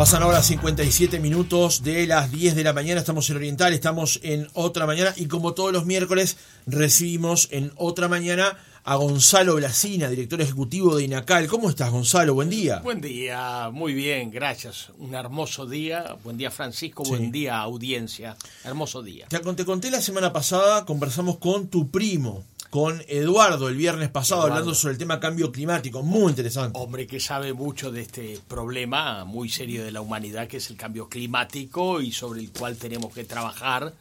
Pasan ahora 57 minutos de las 10 de la mañana, estamos en Oriental, estamos en otra mañana y como todos los miércoles recibimos en otra mañana a Gonzalo Blasina, director ejecutivo de INACAL. ¿Cómo estás, Gonzalo? Buen día. Buen día, muy bien, gracias. Un hermoso día. Buen día, Francisco. Buen día, audiencia. Hermoso día. Te, te conté la semana pasada, conversamos con tu primo, con Eduardo el viernes pasado hablando sobre el tema cambio climático. Muy interesante. Hombre que sabe mucho de este problema muy serio de la humanidad que es el cambio climático y sobre el cual tenemos que trabajar.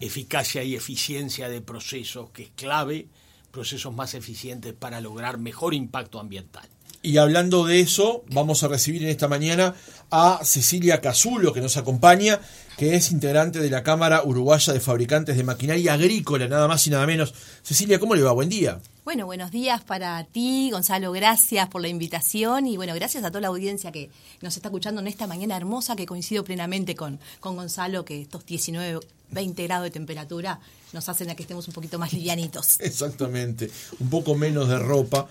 Eficacia y eficiencia de procesos que es clave, procesos más eficientes para lograr mejor impacto ambiental. Y hablando de eso, vamos a recibir en esta mañana a Cecilia Casulo, que nos acompaña, que es integrante de la Cámara Uruguaya de Fabricantes de Maquinaria Agrícola, nada más y nada menos. Cecilia, ¿cómo le va? Buen día. Bueno, buenos días para ti, Gonzalo, gracias por la invitación y bueno, gracias a toda la audiencia que nos está escuchando en esta mañana hermosa que coincido plenamente con, con Gonzalo, que estos 19, 20 grados de temperatura nos hacen a que estemos un poquito más livianitos. Exactamente, un poco menos de ropa.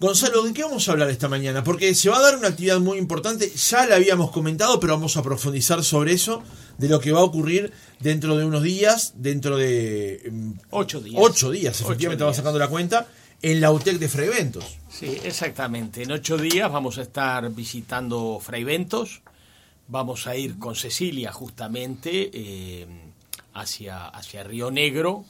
Gonzalo, ¿de qué vamos a hablar esta mañana? Porque se va a dar una actividad muy importante, ya la habíamos comentado, pero vamos a profundizar sobre eso, de lo que va a ocurrir dentro de unos días, dentro de... Em, ocho días. Ocho días, efectivamente, va sacando la cuenta, en la UTEC de Freiventos. Sí, exactamente. En ocho días vamos a estar visitando Freiventos, vamos a ir con Cecilia justamente eh, hacia, hacia Río Negro,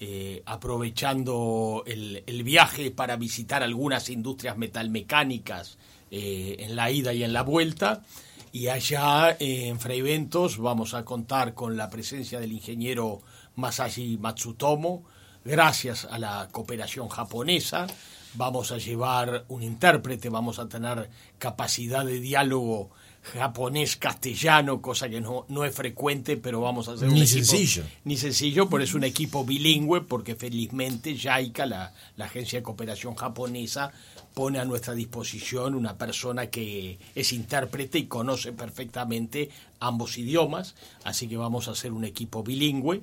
eh, aprovechando el, viaje para visitar algunas industrias metalmecánicas eh, en la ida y en la vuelta. Y allá eh, en Freiventos vamos a contar con la presencia del ingeniero Masashi Matsutomo. Gracias a la cooperación japonesa vamos a llevar un intérprete, vamos a tener capacidad de diálogo japonés-castellano, cosa que no, no es frecuente, pero vamos a hacer ni sencillo. Ni sencillo, pero es un equipo bilingüe, porque felizmente JICA, la, la Agencia de Cooperación Japonesa, pone a nuestra disposición una persona que es intérprete y conoce perfectamente ambos idiomas, así que vamos a hacer un equipo bilingüe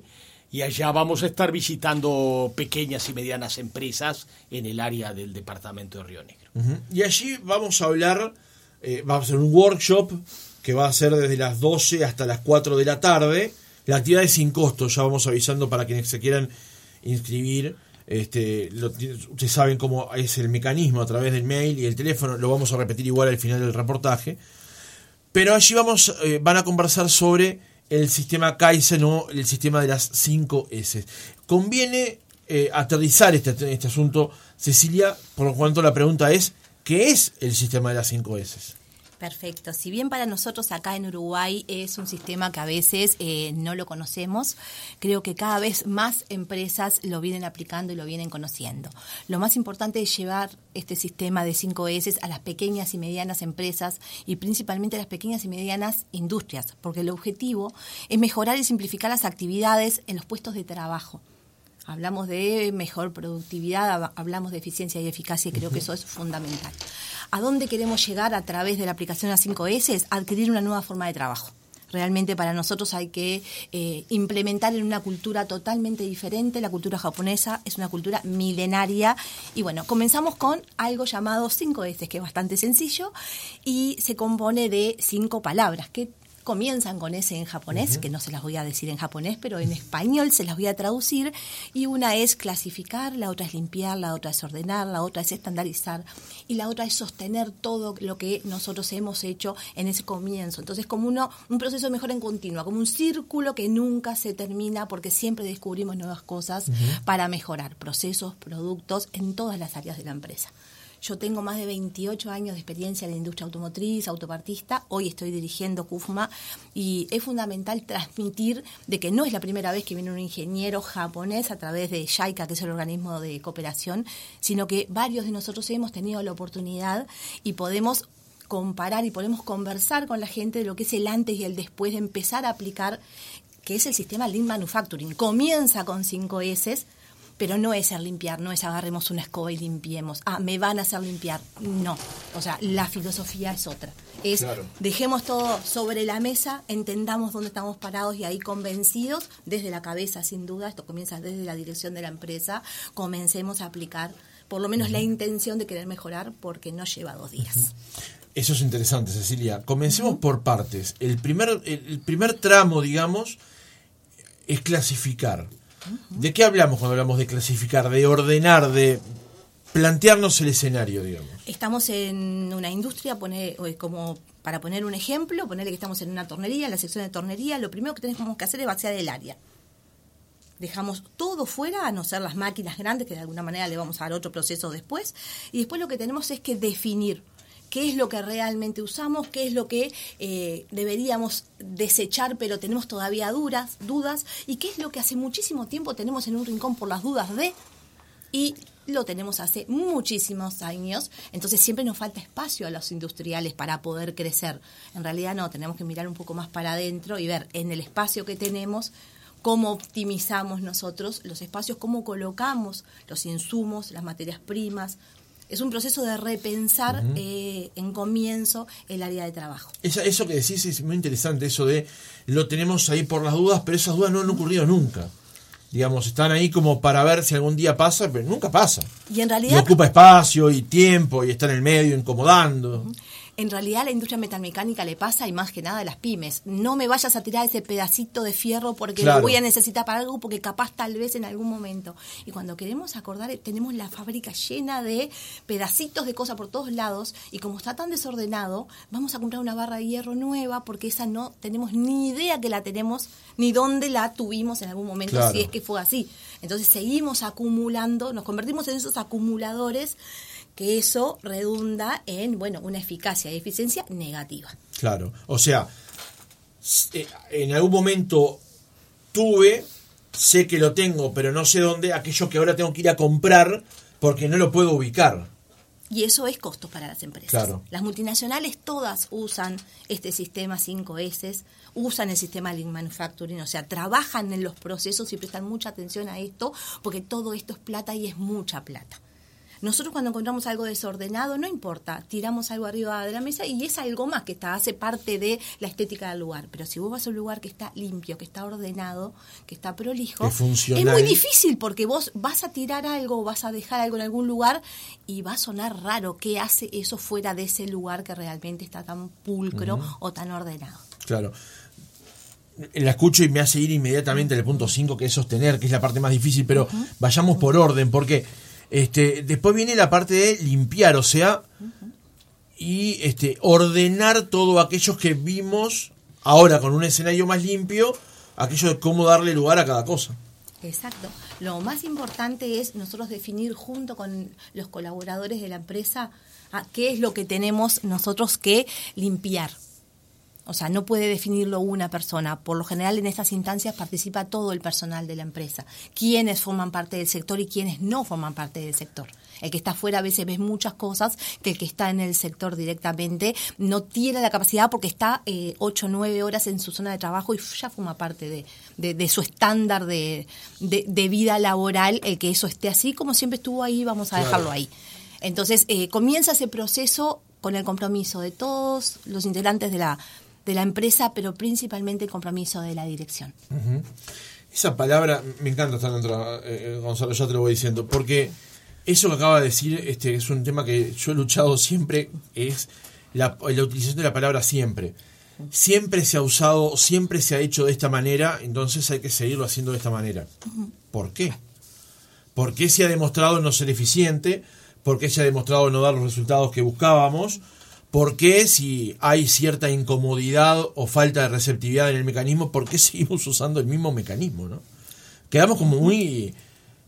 y allá vamos a estar visitando pequeñas y medianas empresas en el área del departamento de Río Negro. Y allí vamos a hablar eh, va a ser un workshop que va a ser desde las 12 hasta las 4 de la tarde. La actividad es sin costo, ya vamos avisando para quienes se quieran inscribir. Este, ustedes saben cómo es el mecanismo a través del mail y el teléfono, lo vamos a repetir igual al final del reportaje. Pero allí vamos, eh, van a conversar sobre el sistema Kaizen o el sistema de las 5 S. Conviene eh, aterrizar este, este asunto, Cecilia, por lo cuanto la pregunta es, ¿Qué es el sistema de las 5 S? Perfecto. Si bien para nosotros acá en Uruguay es un sistema que a veces eh, no lo conocemos, creo que cada vez más empresas lo vienen aplicando y lo vienen conociendo. Lo más importante es llevar este sistema de 5 S a las pequeñas y medianas empresas y principalmente a las pequeñas y medianas industrias, porque el objetivo es mejorar y simplificar las actividades en los puestos de trabajo hablamos de mejor productividad, hablamos de eficiencia y eficacia y creo que eso es fundamental. ¿A dónde queremos llegar a través de la aplicación a 5S? Adquirir una nueva forma de trabajo. Realmente para nosotros hay que eh, implementar en una cultura totalmente diferente. La cultura japonesa es una cultura milenaria. Y bueno, comenzamos con algo llamado 5S, que es bastante sencillo y se compone de cinco palabras que comienzan con ese en japonés, que no se las voy a decir en japonés, pero en español se las voy a traducir, y una es clasificar, la otra es limpiar, la otra es ordenar, la otra es estandarizar, y la otra es sostener todo lo que nosotros hemos hecho en ese comienzo. Entonces, como uno, un proceso de mejora en continua, como un círculo que nunca se termina porque siempre descubrimos nuevas cosas para mejorar procesos, productos en todas las áreas de la empresa. Yo tengo más de 28 años de experiencia en la industria automotriz, autopartista. Hoy estoy dirigiendo CUFMA y es fundamental transmitir de que no es la primera vez que viene un ingeniero japonés a través de JICA, que es el organismo de cooperación, sino que varios de nosotros hemos tenido la oportunidad y podemos comparar y podemos conversar con la gente de lo que es el antes y el después de empezar a aplicar que es el sistema Lean Manufacturing. Comienza con 5 S, pero no es el limpiar, no es agarremos una escoba y limpiemos. Ah, me van a hacer limpiar. No. O sea, la filosofía es otra. Es dejemos todo sobre la mesa, entendamos dónde estamos parados y ahí convencidos, desde la cabeza, sin duda, esto comienza desde la dirección de la empresa, comencemos a aplicar por lo menos la intención de querer mejorar porque no lleva dos días. Eso es interesante, Cecilia. Comencemos por partes. El primer, el primer tramo, digamos, es clasificar. ¿De qué hablamos cuando hablamos de clasificar? De ordenar, de plantearnos el escenario, digamos. Estamos en una industria, pone, como para poner un ejemplo, ponerle que estamos en una tornería, en la sección de tornería, lo primero que tenemos que hacer es vaciar el área. Dejamos todo fuera, a no ser las máquinas grandes, que de alguna manera le vamos a dar otro proceso después. Y después lo que tenemos es que definir qué es lo que realmente usamos, qué es lo que eh, deberíamos desechar, pero tenemos todavía dudas, dudas, y qué es lo que hace muchísimo tiempo tenemos en un rincón por las dudas de, y lo tenemos hace muchísimos años, entonces siempre nos falta espacio a los industriales para poder crecer. En realidad no, tenemos que mirar un poco más para adentro y ver en el espacio que tenemos cómo optimizamos nosotros los espacios, cómo colocamos los insumos, las materias primas, es un proceso de repensar eh, en comienzo el área de trabajo. eso que decís es muy interesante, eso de lo tenemos ahí por las dudas, pero esas dudas no han ocurrido nunca. Digamos, están ahí como para ver si algún día pasa, pero nunca pasa. Y en realidad... ocupa espacio y tiempo y está en el medio incomodando en realidad a la industria metalmecánica le pasa y más que nada a las pymes. No me vayas a tirar ese pedacito de fierro porque lo voy a necesitar para algo, porque capaz tal vez en algún momento. Y cuando queremos acordar, tenemos la fábrica llena de pedacitos de cosas por todos lados y como está tan desordenado, vamos a comprar una barra de hierro nueva porque esa no tenemos ni idea que la tenemos ni dónde la tuvimos en algún momento, si es que fue así. Entonces seguimos acumulando, nos convertimos en esos acumuladores que eso redunda en, bueno, una eficacia y eficiencia negativa. Claro, o sea, eh, en algún momento tuve, sé que lo tengo, pero no sé dónde, aquello que ahora tengo que ir a comprar porque no lo puedo ubicar. Y eso es costo para las empresas. Claro. Las multinacionales todas usan este sistema 5S, usan el sistema Lean Manufacturing, o sea, trabajan en los procesos y prestan mucha atención a esto, porque todo esto es plata y es mucha plata. Nosotros cuando encontramos algo desordenado, no importa, tiramos algo arriba de la mesa y es algo más que está, hace parte de la estética del lugar. Pero si vos vas a un lugar que está limpio, que está ordenado, que está prolijo, es muy difícil porque vos vas a tirar algo, vas a dejar algo en algún lugar y va a sonar raro qué hace eso fuera de ese lugar que realmente está tan pulcro o tan ordenado. Claro la escucho y me hace ir inmediatamente al punto 5, que es sostener, que es la parte más difícil, pero vayamos por orden, porque este, después viene la parte de limpiar, o sea, y este, ordenar todo aquellos que vimos ahora con un escenario más limpio, aquello de cómo darle lugar a cada cosa. Exacto. Lo más importante es nosotros definir junto con los colaboradores de la empresa qué es lo que tenemos nosotros que limpiar. O sea, no puede definirlo una persona. Por lo general en estas instancias participa todo el personal de la empresa. Quiénes forman parte del sector y quiénes no forman parte del sector. El que está afuera a veces ve muchas cosas que el que está en el sector directamente no tiene la capacidad porque está eh, ocho o nueve horas en su zona de trabajo y ya forma parte de, su estándar de, vida laboral el que eso esté así como siempre estuvo ahí, vamos a dejarlo ahí. Entonces eh, comienza ese proceso con el compromiso de todos los integrantes de la de la empresa, pero principalmente el compromiso de la dirección. Esa palabra, me encanta estar dentro, eh, Gonzalo, ya te lo voy diciendo, porque eso que acaba de decir este, es un tema que yo he luchado siempre, es la, utilización de la palabra siempre. Siempre se ha usado, siempre se ha hecho de esta manera, entonces hay que seguirlo haciendo de esta manera. ¿Por qué? ¿Por qué se ha demostrado no ser eficiente? ¿Por qué se ha demostrado no dar los resultados que buscábamos? ¿Por qué si hay cierta incomodidad o falta de receptividad en el mecanismo, por qué seguimos usando el mismo mecanismo? ¿no? Quedamos como muy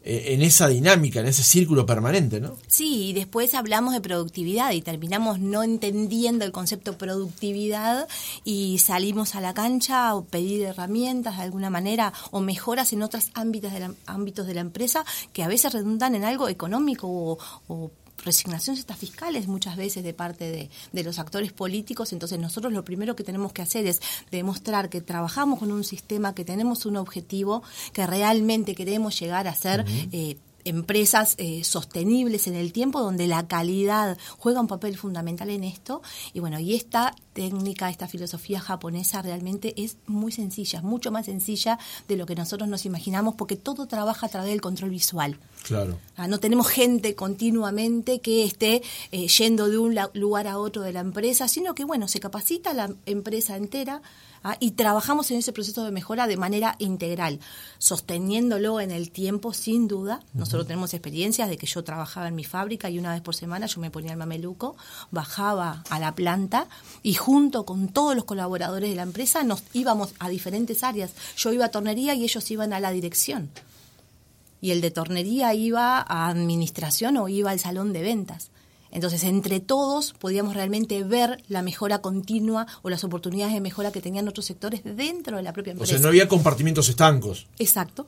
eh, en esa dinámica, en ese círculo permanente, ¿no? Sí, y después hablamos de productividad y terminamos no entendiendo el concepto productividad y salimos a la cancha o pedir herramientas de alguna manera o mejoras en otros ámbitos de la, ámbitos de la empresa que a veces redundan en algo económico o, o resignaciones estas fiscales muchas veces de parte de, de, los actores políticos, entonces nosotros lo primero que tenemos que hacer es demostrar que trabajamos con un sistema, que tenemos un objetivo, que realmente queremos llegar a ser... Eh, empresas eh, sostenibles en el tiempo, donde la calidad juega un papel fundamental en esto. Y bueno, y esta técnica, esta filosofía japonesa realmente es muy sencilla, mucho más sencilla de lo que nosotros nos imaginamos, porque todo trabaja a través del control visual. Claro. Ah, no tenemos gente continuamente que esté eh, yendo de un lugar a otro de la empresa, sino que, bueno, se capacita la empresa entera ¿ah? y trabajamos en ese proceso de mejora de manera integral, sosteniéndolo en el tiempo sin duda. Nosotros tenemos experiencias de que yo trabajaba en mi fábrica y una vez por semana yo me ponía el mameluco, bajaba a la planta y junto con todos los colaboradores de la empresa nos íbamos a diferentes áreas. Yo iba a tornería y ellos iban a la dirección. Y el de tornería iba a administración o iba al salón de ventas. Entonces, entre todos podíamos realmente ver la mejora continua o las oportunidades de mejora que tenían otros sectores dentro de la propia empresa. O sea, no había compartimentos estancos. Exacto.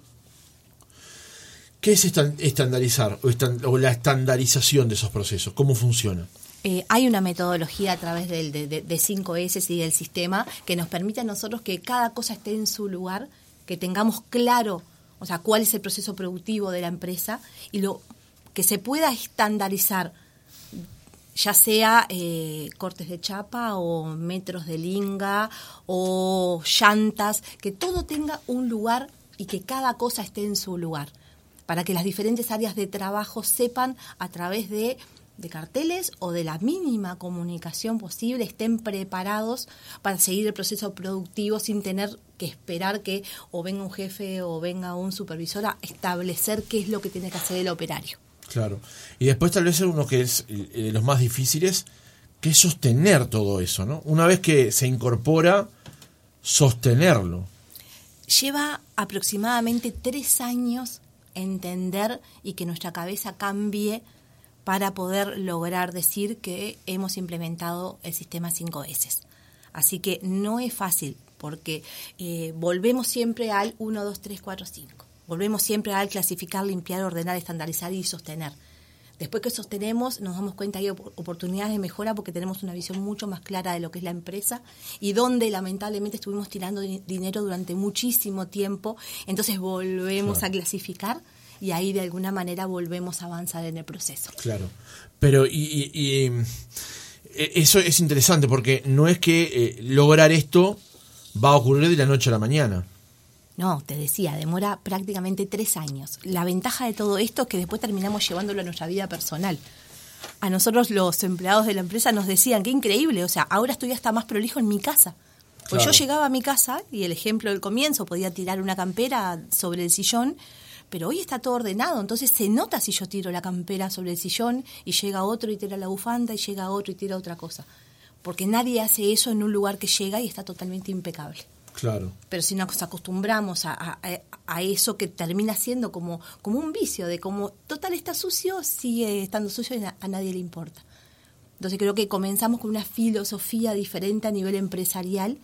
¿Qué es estandarizar o, la estandarización de esos procesos? ¿Cómo funciona? Eh, hay una metodología a través del, de, de, 5S y del sistema que nos permite a nosotros que cada cosa esté en su lugar, que tengamos claro, o sea, cuál es el proceso productivo de la empresa y lo que se pueda estandarizar ya sea eh, cortes de chapa o metros de linga o llantas, que todo tenga un lugar y que cada cosa esté en su lugar, para que las diferentes áreas de trabajo sepan a través de, de carteles o de la mínima comunicación posible, estén preparados para seguir el proceso productivo sin tener que esperar que o venga un jefe o venga un supervisor a establecer qué es lo que tiene que hacer el operario. Claro. Y después tal vez uno que es eh, de los más difíciles, que es sostener todo eso, ¿no? Una vez que se incorpora, sostenerlo. Lleva aproximadamente tres años entender y que nuestra cabeza cambie para poder lograr decir que hemos implementado el sistema 5S. Así que no es fácil, porque eh, volvemos siempre al 1, 2, 3, 4, 5. Volvemos siempre al clasificar, limpiar, ordenar, estandarizar y sostener. Después que sostenemos, nos damos cuenta que hay oportunidades de mejora porque tenemos una visión mucho más clara de lo que es la empresa y donde lamentablemente estuvimos tirando dinero durante muchísimo tiempo. Entonces volvemos a clasificar y ahí de alguna manera volvemos a avanzar en el proceso. Claro, pero y, e, eso es interesante porque no es que eh, lograr esto va a ocurrir de la noche a la mañana. No, te decía, demora prácticamente tres años. La ventaja de todo esto es que después terminamos llevándolo a nuestra vida personal. A nosotros los empleados de la empresa nos decían, qué increíble, o sea, ahora estoy hasta más prolijo en mi casa. Pues yo llegaba a mi casa y el ejemplo del comienzo, podía tirar una campera sobre el sillón, pero hoy está todo ordenado, entonces se nota si yo tiro la campera sobre el sillón y llega otro y tira la bufanda y llega otro y tira otra cosa. Porque nadie hace eso en un lugar que llega y está totalmente impecable. Claro. Pero si nos acostumbramos a, a, eso que termina siendo como, como un vicio, de como, total está sucio, sigue estando sucio y a, nadie le importa. Entonces creo que comenzamos con una filosofía diferente a nivel empresarial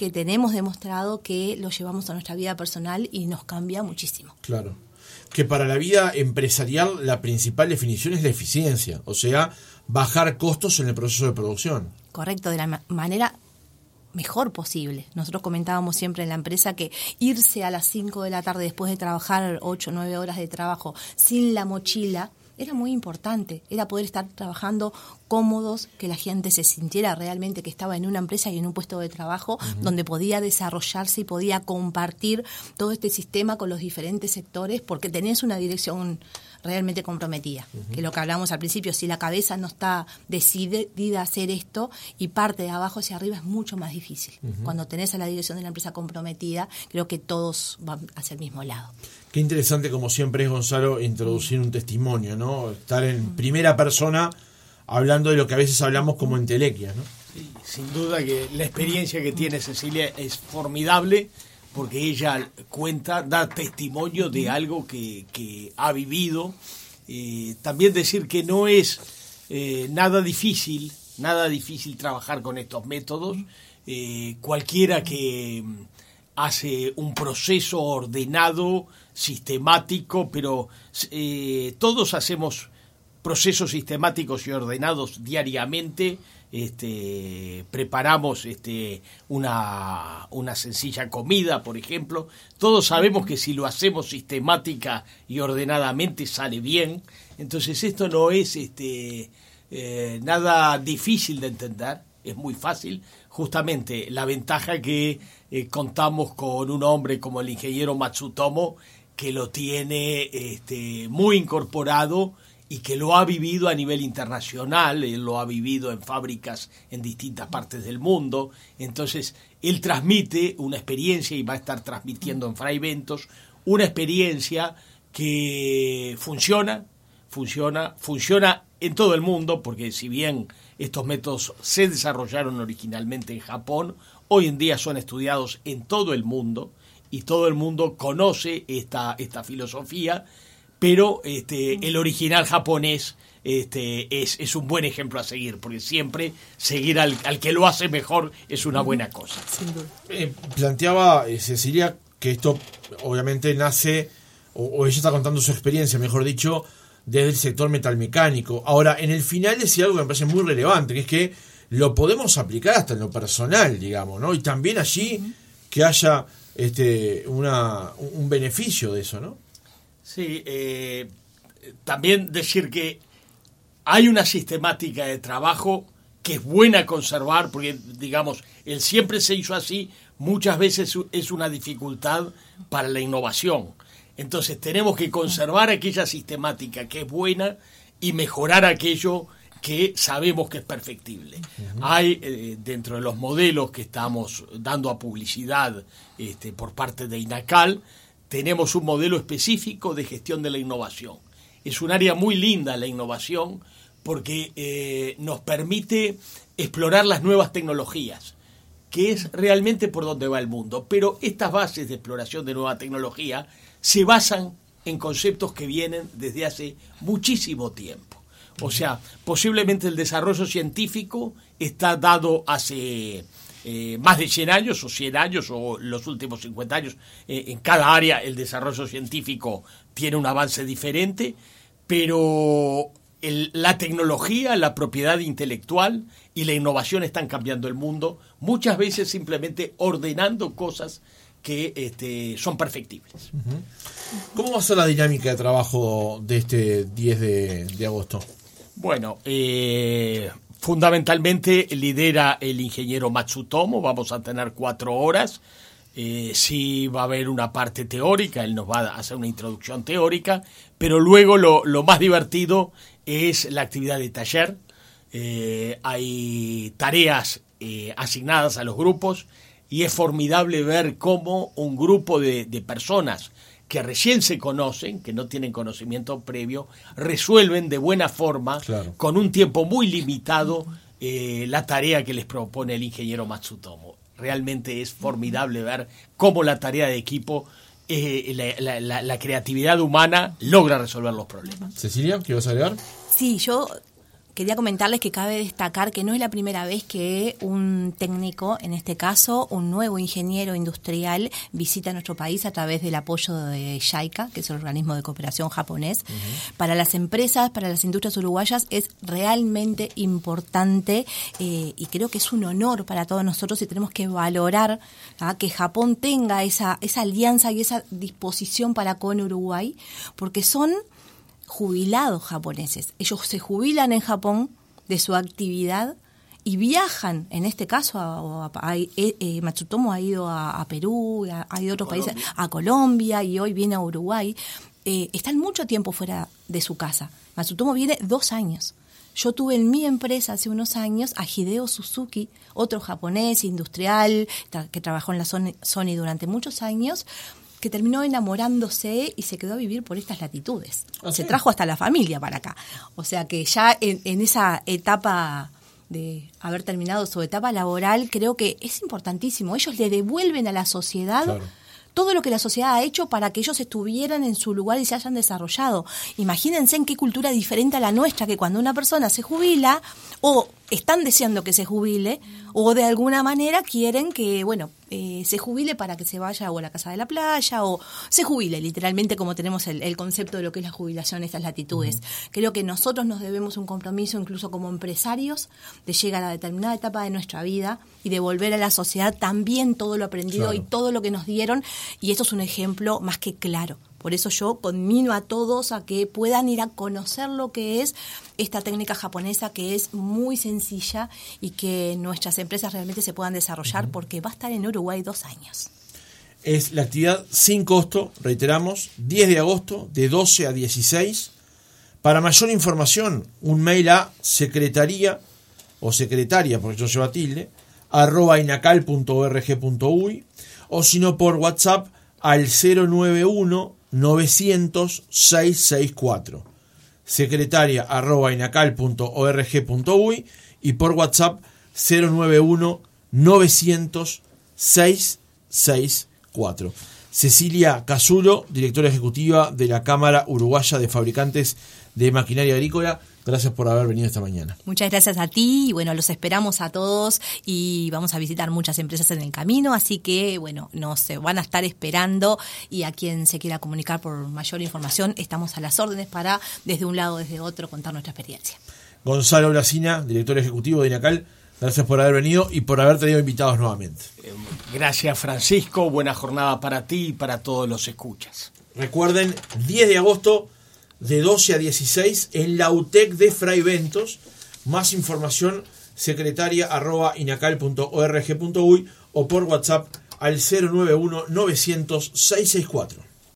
que tenemos demostrado que lo llevamos a nuestra vida personal y nos cambia muchísimo. Claro. Que para la vida empresarial la principal definición es la eficiencia, o sea, bajar costos en el proceso de producción. Correcto, de la manera mejor posible. Nosotros comentábamos siempre en la empresa que irse a las 5 de la tarde después de trabajar 8 o 9 horas de trabajo sin la mochila era muy importante, era poder estar trabajando cómodos, que la gente se sintiera realmente que estaba en una empresa y en un puesto de trabajo donde podía desarrollarse y podía compartir todo este sistema con los diferentes sectores porque tenés una dirección realmente comprometida. Que lo que hablamos al principio, si la cabeza no está decidida a hacer esto y parte de abajo hacia arriba es mucho más difícil. Cuando tenés a la dirección de la empresa comprometida, creo que todos van hacia el mismo lado. Qué interesante, como siempre es, Gonzalo, introducir un testimonio, ¿no? Estar en primera persona hablando de lo que a veces hablamos como entelequia, ¿no? sin duda que la experiencia que tiene Cecilia es formidable porque ella cuenta, da testimonio de algo que, ha vivido. Eh, también decir que no es eh, nada difícil, nada difícil trabajar con estos métodos. Eh, cualquiera que mm, hace un proceso ordenado, sistemático, pero todos hacemos procesos sistemáticos y ordenados diariamente este, preparamos este, una, una sencilla comida, por ejemplo. Todos sabemos que si lo hacemos sistemática y ordenadamente sale bien. Entonces esto no es este, eh, nada difícil de entender. es muy fácil. Justamente la ventaja que eh, contamos con un hombre como el ingeniero Matsutomo, que lo tiene este, muy incorporado y que lo ha vivido a nivel internacional, él lo ha vivido en fábricas en distintas partes del mundo, entonces él transmite una experiencia y va a estar transmitiendo en Fraiventos una experiencia que funciona, funciona, funciona en todo el mundo, porque si bien estos métodos se desarrollaron originalmente en Japón, hoy en día son estudiados en todo el mundo y todo el mundo conoce esta, esta filosofía, pero este, el original japonés este, es, es, un buen ejemplo a seguir, porque siempre seguir al, que lo hace mejor es una buena cosa. Eh, planteaba eh, Cecilia que esto obviamente nace, o, o, ella está contando su experiencia, mejor dicho, desde el sector metalmecánico. Ahora, en el final decía algo que me parece muy relevante, que es que lo podemos aplicar hasta en lo personal, digamos, ¿no? Y también allí que haya este, una, un beneficio de eso, ¿no? Sí, eh, también decir que hay una sistemática de trabajo que es buena conservar, porque digamos, el siempre se hizo así, muchas veces es una dificultad para la innovación. Entonces tenemos que conservar aquella sistemática que es buena y mejorar aquello que sabemos que es perfectible. Hay eh, dentro de los modelos que estamos dando a publicidad este, por parte de INACAL, tenemos un modelo específico de gestión de la innovación. Es un área muy linda la innovación porque eh, nos permite explorar las nuevas tecnologías, que es realmente por donde va el mundo. Pero estas bases de exploración de nueva tecnología se basan en conceptos que vienen desde hace muchísimo tiempo. O sea, posiblemente el desarrollo científico está dado hace eh, más de 100 años o 100 años o los últimos 50 años. Eh, en cada área el desarrollo científico tiene un avance diferente, pero la tecnología, la propiedad intelectual y la innovación están cambiando el mundo, muchas veces simplemente ordenando cosas que este, son perfectibles. ¿Cómo va a ser la dinámica de trabajo de este 10 de, agosto? Bueno, eh, fundamentalmente lidera el ingeniero Matsutomo, vamos a tener cuatro horas. Eh, sí va a haber una parte teórica, él nos va a hacer una introducción teórica, pero luego lo, más divertido es la actividad de taller. Eh, hay tareas asignadas a los grupos y es formidable ver cómo un grupo de, personas que recién se conocen, que no tienen conocimiento previo, resuelven de buena forma, con un tiempo muy limitado, eh, la tarea que les propone el ingeniero Matsutomo. Realmente es formidable ver cómo la tarea de equipo, eh, la, la, creatividad humana logra resolver los problemas. Cecilia, ¿qué vas a agregar? Sí, yo quería comentarles que cabe destacar que no es la primera vez que un técnico, en este caso un nuevo ingeniero industrial, visita nuestro país a través del apoyo de JICA, que es el organismo de cooperación japonés. Para las empresas, para las industrias uruguayas es realmente importante eh, y creo que es un honor para todos nosotros y tenemos que valorar ¿ah? que Japón tenga esa, esa alianza y esa disposición para con Uruguay, porque son jubilados japoneses. Ellos se jubilan en Japón de su actividad y viajan, en este caso, a, eh, eh, Matsutomo ha ido a, Perú, ha, ido a otros países, a Colombia y hoy viene a Uruguay. Eh, están mucho tiempo fuera de su casa. Matsutomo viene dos años. Yo tuve en mi empresa hace unos años a Hideo Suzuki, otro japonés industrial que trabajó en la Sony durante muchos años, que terminó enamorándose y se quedó a vivir por estas latitudes. Ah, se trajo hasta la familia para acá. O sea que ya en, esa etapa de haber terminado su etapa laboral, creo que es importantísimo. Ellos le devuelven a la sociedad todo lo que la sociedad ha hecho para que ellos estuvieran en su lugar y se hayan desarrollado. Imagínense en qué cultura diferente a la nuestra, que cuando una persona se jubila o están deseando que se jubile o de alguna manera quieren que, bueno, eh, se jubile para que se vaya o a la casa de la playa o se jubile, literalmente como tenemos el, concepto de lo que es la jubilación en estas latitudes. Creo que nosotros nos debemos un compromiso, incluso como empresarios, de llegar a determinada etapa de nuestra vida y devolver a la sociedad también todo lo aprendido y todo lo que nos dieron. Y esto es un ejemplo más que claro Por eso yo conmino a todos a que puedan ir a conocer lo que es esta técnica japonesa que es muy sencilla y que nuestras empresas realmente se puedan desarrollar porque va a estar en Uruguay dos años. Es la actividad sin costo, reiteramos, 10 de agosto de 12 a 16. Para mayor información, un mail a secretaría o secretaria, porque yo lleva tilde, arroba inacal.org.uy o si no por WhatsApp al 091 900 664 secretaria arroba inacal.org.uy y por WhatsApp 091 900 664. Cecilia Casulo, directora ejecutiva de la Cámara Uruguaya de Fabricantes de Maquinaria Agrícola. Gracias por haber venido esta mañana. Muchas gracias a ti y bueno, los esperamos a todos y vamos a visitar muchas empresas en el camino, así que bueno, nos van a estar esperando y a quien se quiera comunicar por mayor información, estamos a las órdenes para desde un lado o desde otro contar nuestra experiencia. Gonzalo Blasina, director ejecutivo de INACAL, gracias por haber venido y por haber tenido invitados nuevamente. Gracias Francisco, buena jornada para ti y para todos los escuchas. Recuerden, 10 de agosto de 12 a 16 en la UTEC de Fray Ventos. Más información secretaria arroba inacal.org.uy o por WhatsApp al 091 900 664.